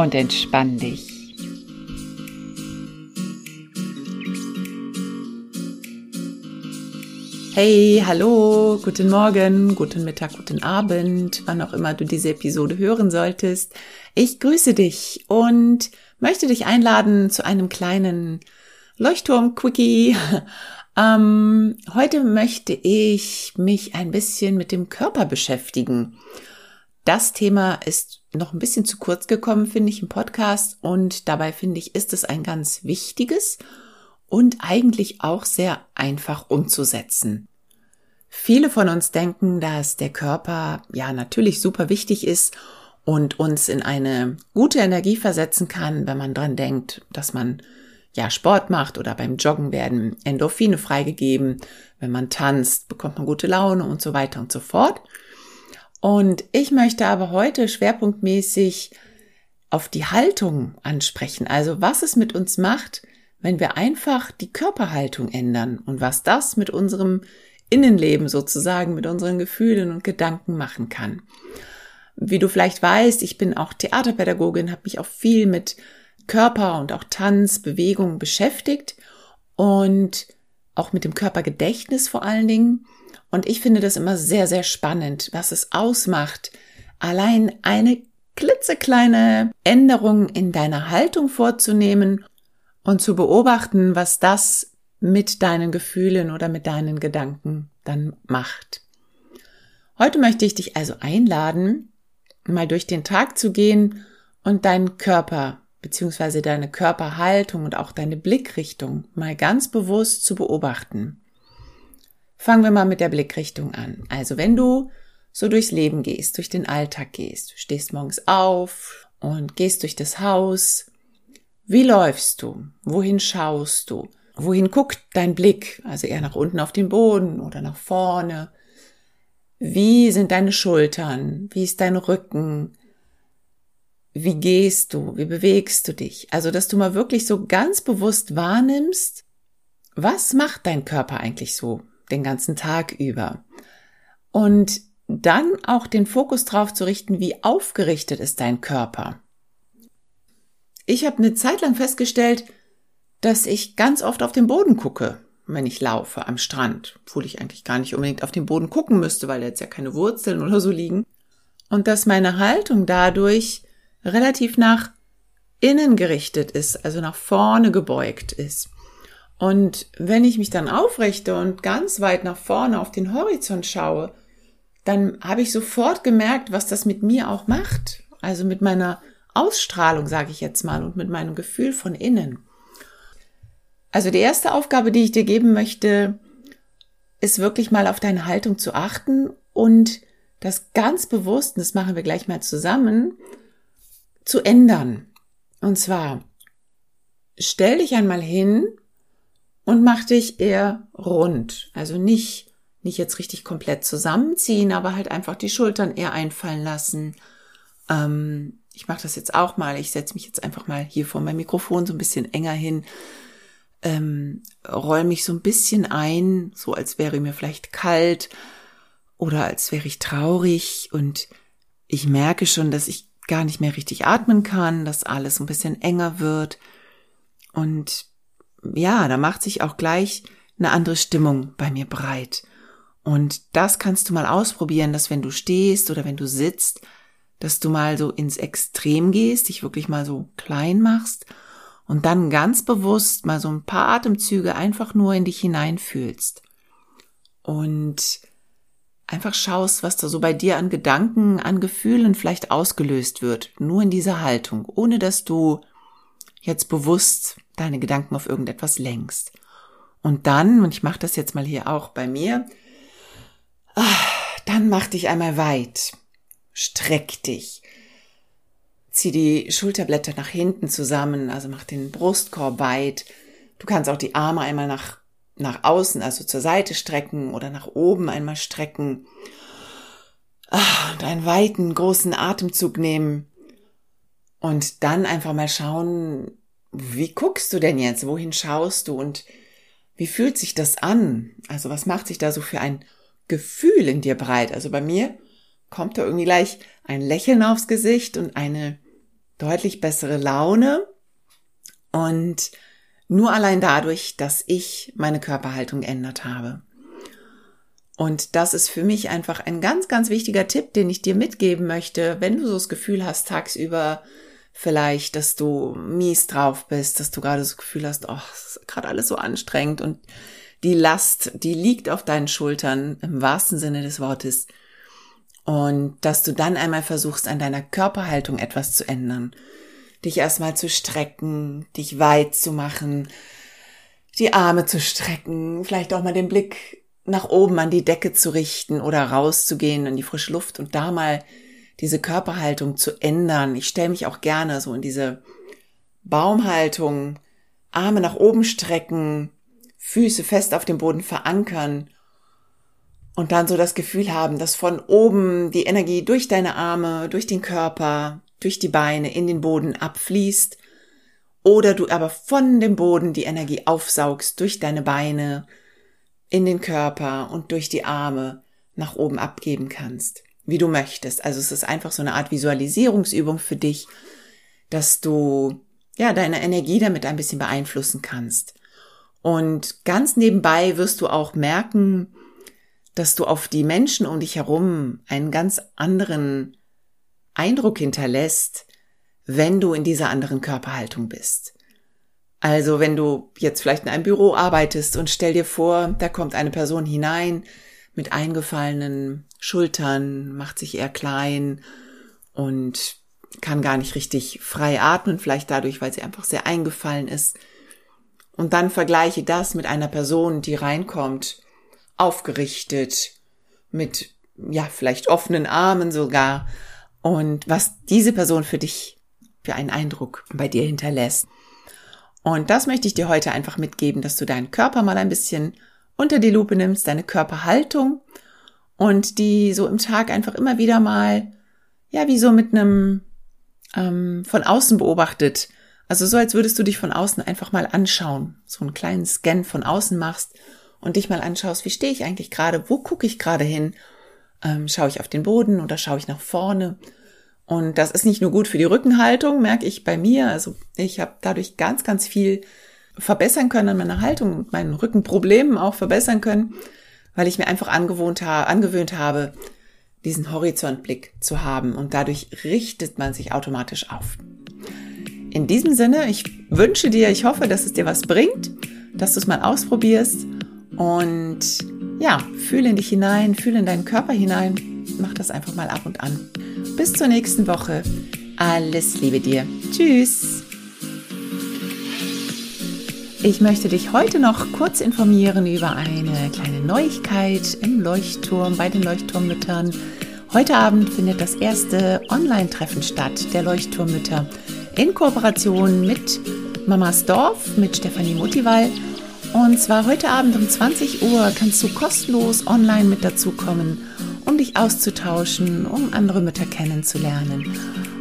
Und entspann dich. Hey, hallo, guten Morgen, guten Mittag, guten Abend, wann auch immer du diese Episode hören solltest. Ich grüße dich und möchte dich einladen zu einem kleinen Leuchtturm-Quickie. ähm, heute möchte ich mich ein bisschen mit dem Körper beschäftigen. Das Thema ist noch ein bisschen zu kurz gekommen, finde ich, im Podcast und dabei finde ich, ist es ein ganz wichtiges und eigentlich auch sehr einfach umzusetzen. Viele von uns denken, dass der Körper ja natürlich super wichtig ist und uns in eine gute Energie versetzen kann, wenn man dran denkt, dass man ja Sport macht oder beim Joggen werden Endorphine freigegeben, wenn man tanzt, bekommt man gute Laune und so weiter und so fort. Und ich möchte aber heute schwerpunktmäßig auf die Haltung ansprechen, also was es mit uns macht, wenn wir einfach die Körperhaltung ändern und was das mit unserem Innenleben sozusagen, mit unseren Gefühlen und Gedanken machen kann. Wie du vielleicht weißt, ich bin auch Theaterpädagogin, habe mich auch viel mit Körper und auch Tanz, Bewegung beschäftigt und auch mit dem Körpergedächtnis vor allen Dingen. Und ich finde das immer sehr, sehr spannend, was es ausmacht, allein eine klitzekleine Änderung in deiner Haltung vorzunehmen und zu beobachten, was das mit deinen Gefühlen oder mit deinen Gedanken dann macht. Heute möchte ich dich also einladen, mal durch den Tag zu gehen und deinen Körper bzw. deine Körperhaltung und auch deine Blickrichtung mal ganz bewusst zu beobachten. Fangen wir mal mit der Blickrichtung an. Also wenn du so durchs Leben gehst, durch den Alltag gehst, du stehst morgens auf und gehst durch das Haus, wie läufst du? Wohin schaust du? Wohin guckt dein Blick? Also eher nach unten auf den Boden oder nach vorne? Wie sind deine Schultern? Wie ist dein Rücken? Wie gehst du? Wie bewegst du dich? Also, dass du mal wirklich so ganz bewusst wahrnimmst, was macht dein Körper eigentlich so den ganzen Tag über? Und dann auch den Fokus drauf zu richten, wie aufgerichtet ist dein Körper. Ich habe eine Zeit lang festgestellt, dass ich ganz oft auf den Boden gucke, wenn ich laufe am Strand, obwohl ich eigentlich gar nicht unbedingt auf den Boden gucken müsste, weil jetzt ja keine Wurzeln oder so liegen. Und dass meine Haltung dadurch relativ nach innen gerichtet ist, also nach vorne gebeugt ist. Und wenn ich mich dann aufrichte und ganz weit nach vorne auf den Horizont schaue, dann habe ich sofort gemerkt, was das mit mir auch macht. Also mit meiner Ausstrahlung, sage ich jetzt mal, und mit meinem Gefühl von innen. Also die erste Aufgabe, die ich dir geben möchte, ist wirklich mal auf deine Haltung zu achten und das ganz bewusst, und das machen wir gleich mal zusammen, zu ändern. Und zwar, stell dich einmal hin und mach dich eher rund. Also nicht, nicht jetzt richtig komplett zusammenziehen, aber halt einfach die Schultern eher einfallen lassen. Ähm, ich mache das jetzt auch mal. Ich setze mich jetzt einfach mal hier vor mein Mikrofon so ein bisschen enger hin. Ähm, roll mich so ein bisschen ein, so als wäre mir vielleicht kalt oder als wäre ich traurig und ich merke schon, dass ich gar nicht mehr richtig atmen kann, dass alles ein bisschen enger wird. Und ja, da macht sich auch gleich eine andere Stimmung bei mir breit. Und das kannst du mal ausprobieren, dass wenn du stehst oder wenn du sitzt, dass du mal so ins Extrem gehst, dich wirklich mal so klein machst und dann ganz bewusst mal so ein paar Atemzüge einfach nur in dich hineinfühlst. Und einfach schaust, was da so bei dir an Gedanken, an Gefühlen vielleicht ausgelöst wird, nur in dieser Haltung, ohne dass du jetzt bewusst deine Gedanken auf irgendetwas lenkst. Und dann, und ich mache das jetzt mal hier auch bei mir, ah, dann mach dich einmal weit. Streck dich. Zieh die Schulterblätter nach hinten zusammen, also mach den Brustkorb weit. Du kannst auch die Arme einmal nach, nach außen, also zur Seite strecken oder nach oben einmal strecken. Ah, und einen weiten, großen Atemzug nehmen. Und dann einfach mal schauen, wie guckst du denn jetzt? Wohin schaust du? Und wie fühlt sich das an? Also was macht sich da so für ein Gefühl in dir breit? Also bei mir kommt da irgendwie gleich ein Lächeln aufs Gesicht und eine deutlich bessere Laune. Und nur allein dadurch, dass ich meine Körperhaltung geändert habe. Und das ist für mich einfach ein ganz, ganz wichtiger Tipp, den ich dir mitgeben möchte, wenn du so das Gefühl hast, tagsüber vielleicht, dass du mies drauf bist, dass du gerade so Gefühl hast, oh, ist gerade alles so anstrengend und die Last, die liegt auf deinen Schultern im wahrsten Sinne des Wortes. Und dass du dann einmal versuchst, an deiner Körperhaltung etwas zu ändern. Dich erstmal zu strecken, dich weit zu machen, die Arme zu strecken, vielleicht auch mal den Blick nach oben an die Decke zu richten oder rauszugehen in die frische Luft und da mal diese Körperhaltung zu ändern. Ich stelle mich auch gerne so in diese Baumhaltung, Arme nach oben strecken, Füße fest auf dem Boden verankern und dann so das Gefühl haben, dass von oben die Energie durch deine Arme, durch den Körper, durch die Beine in den Boden abfließt oder du aber von dem Boden die Energie aufsaugst durch deine Beine in den Körper und durch die Arme nach oben abgeben kannst wie du möchtest. Also es ist einfach so eine Art Visualisierungsübung für dich, dass du ja deine Energie damit ein bisschen beeinflussen kannst. Und ganz nebenbei wirst du auch merken, dass du auf die Menschen um dich herum einen ganz anderen Eindruck hinterlässt, wenn du in dieser anderen Körperhaltung bist. Also wenn du jetzt vielleicht in einem Büro arbeitest und stell dir vor, da kommt eine Person hinein mit eingefallenen Schultern, macht sich eher klein und kann gar nicht richtig frei atmen, vielleicht dadurch, weil sie einfach sehr eingefallen ist. Und dann vergleiche das mit einer Person, die reinkommt, aufgerichtet, mit, ja, vielleicht offenen Armen sogar, und was diese Person für dich für einen Eindruck bei dir hinterlässt. Und das möchte ich dir heute einfach mitgeben, dass du deinen Körper mal ein bisschen unter die Lupe nimmst, deine Körperhaltung und die so im Tag einfach immer wieder mal, ja, wie so mit einem ähm, von außen beobachtet. Also so, als würdest du dich von außen einfach mal anschauen, so einen kleinen Scan von außen machst und dich mal anschaust, wie stehe ich eigentlich gerade, wo gucke ich gerade hin, ähm, schaue ich auf den Boden oder schaue ich nach vorne. Und das ist nicht nur gut für die Rückenhaltung, merke ich bei mir. Also ich habe dadurch ganz, ganz viel verbessern können an meiner Haltung und meinen Rückenproblemen auch verbessern können, weil ich mir einfach angewohnt ha angewöhnt habe, diesen Horizontblick zu haben und dadurch richtet man sich automatisch auf. In diesem Sinne, ich wünsche dir, ich hoffe, dass es dir was bringt, dass du es mal ausprobierst und ja, fühle in dich hinein, fühle in deinen Körper hinein, mach das einfach mal ab und an. Bis zur nächsten Woche. Alles Liebe dir. Tschüss. Ich möchte dich heute noch kurz informieren über eine kleine Neuigkeit im Leuchtturm bei den Leuchtturmmüttern. Heute Abend findet das erste Online-Treffen statt der Leuchtturmmütter in Kooperation mit Mamas Dorf, mit Stefanie Motival. Und zwar heute Abend um 20 Uhr kannst du kostenlos online mit dazukommen, um dich auszutauschen, um andere Mütter kennenzulernen,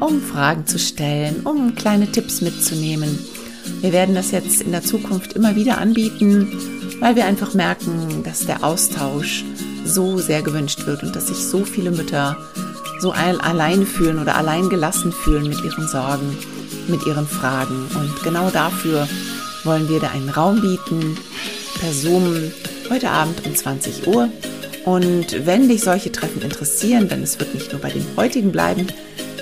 um Fragen zu stellen, um kleine Tipps mitzunehmen. Wir werden das jetzt in der Zukunft immer wieder anbieten, weil wir einfach merken, dass der Austausch so sehr gewünscht wird und dass sich so viele Mütter so allein fühlen oder allein gelassen fühlen mit ihren Sorgen, mit ihren Fragen. Und genau dafür wollen wir da einen Raum bieten, per Zoom, heute Abend um 20 Uhr. Und wenn dich solche Treffen interessieren, denn es wird nicht nur bei dem heutigen bleiben,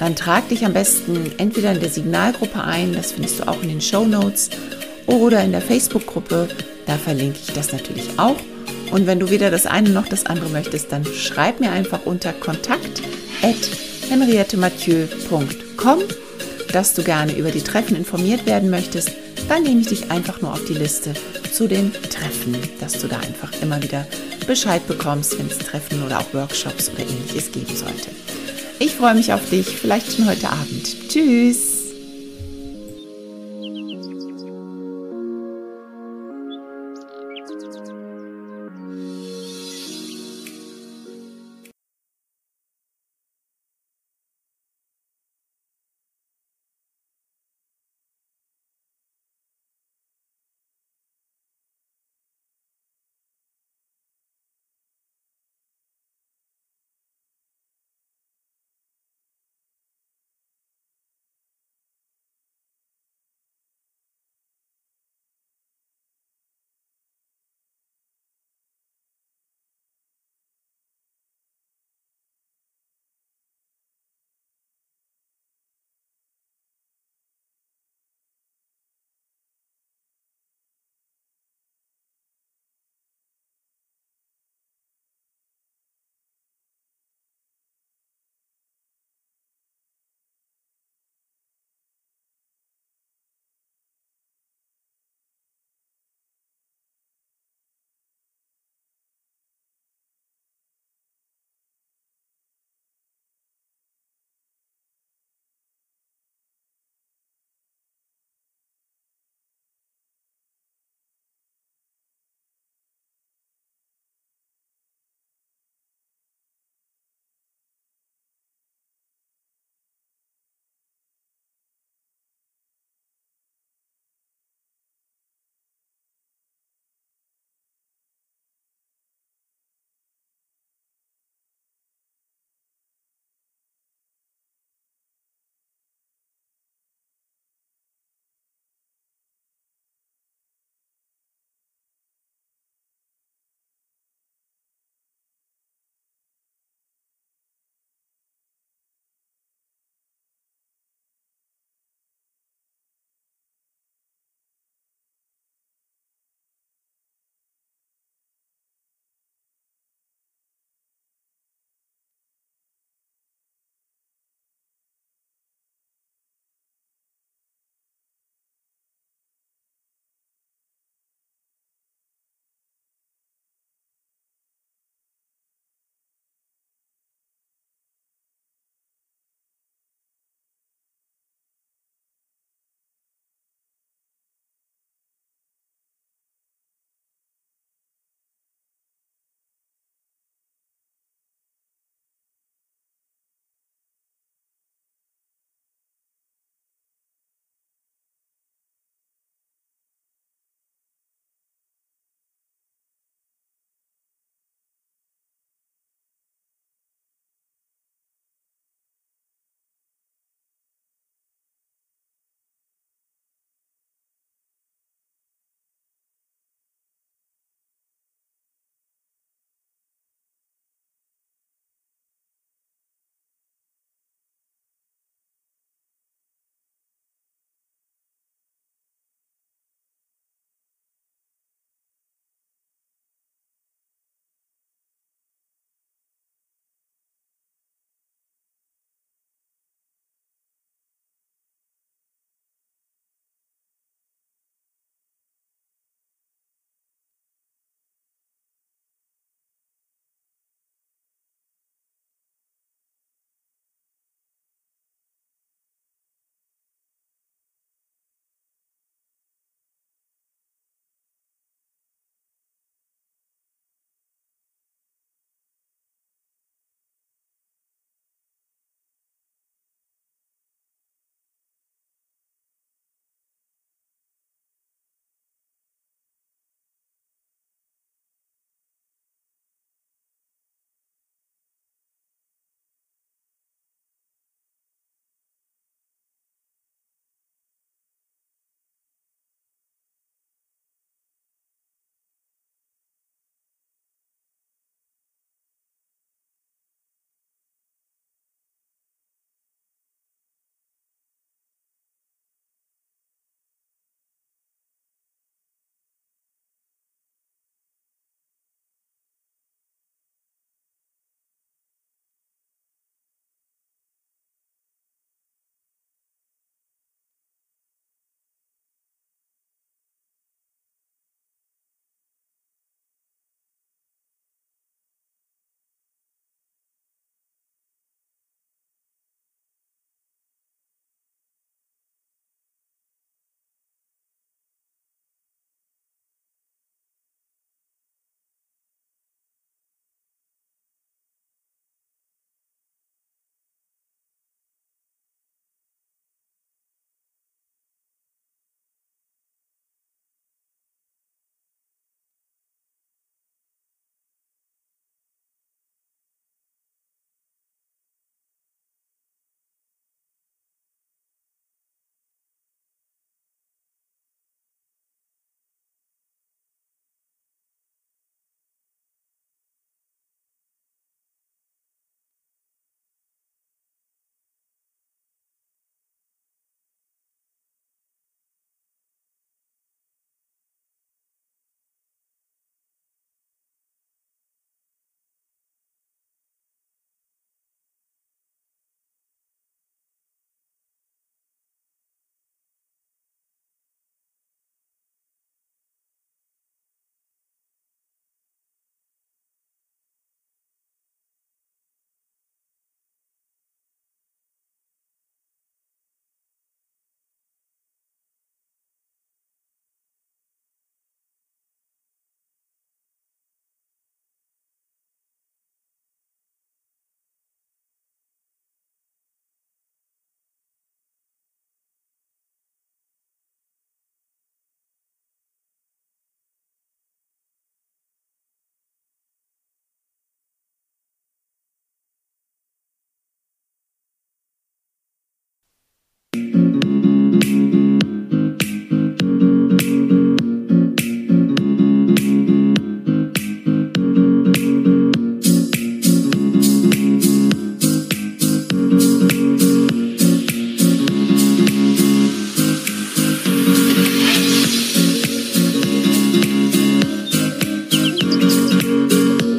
dann trag dich am besten entweder in der Signalgruppe ein, das findest du auch in den Show Notes, oder in der Facebook-Gruppe, da verlinke ich das natürlich auch. Und wenn du weder das eine noch das andere möchtest, dann schreib mir einfach unter kontakt at henriettemathieu.com, dass du gerne über die Treffen informiert werden möchtest. Dann nehme ich dich einfach nur auf die Liste zu den Treffen, dass du da einfach immer wieder Bescheid bekommst, wenn es Treffen oder auch Workshops oder ähnliches geben sollte. Ich freue mich auf dich, vielleicht schon heute Abend. Tschüss.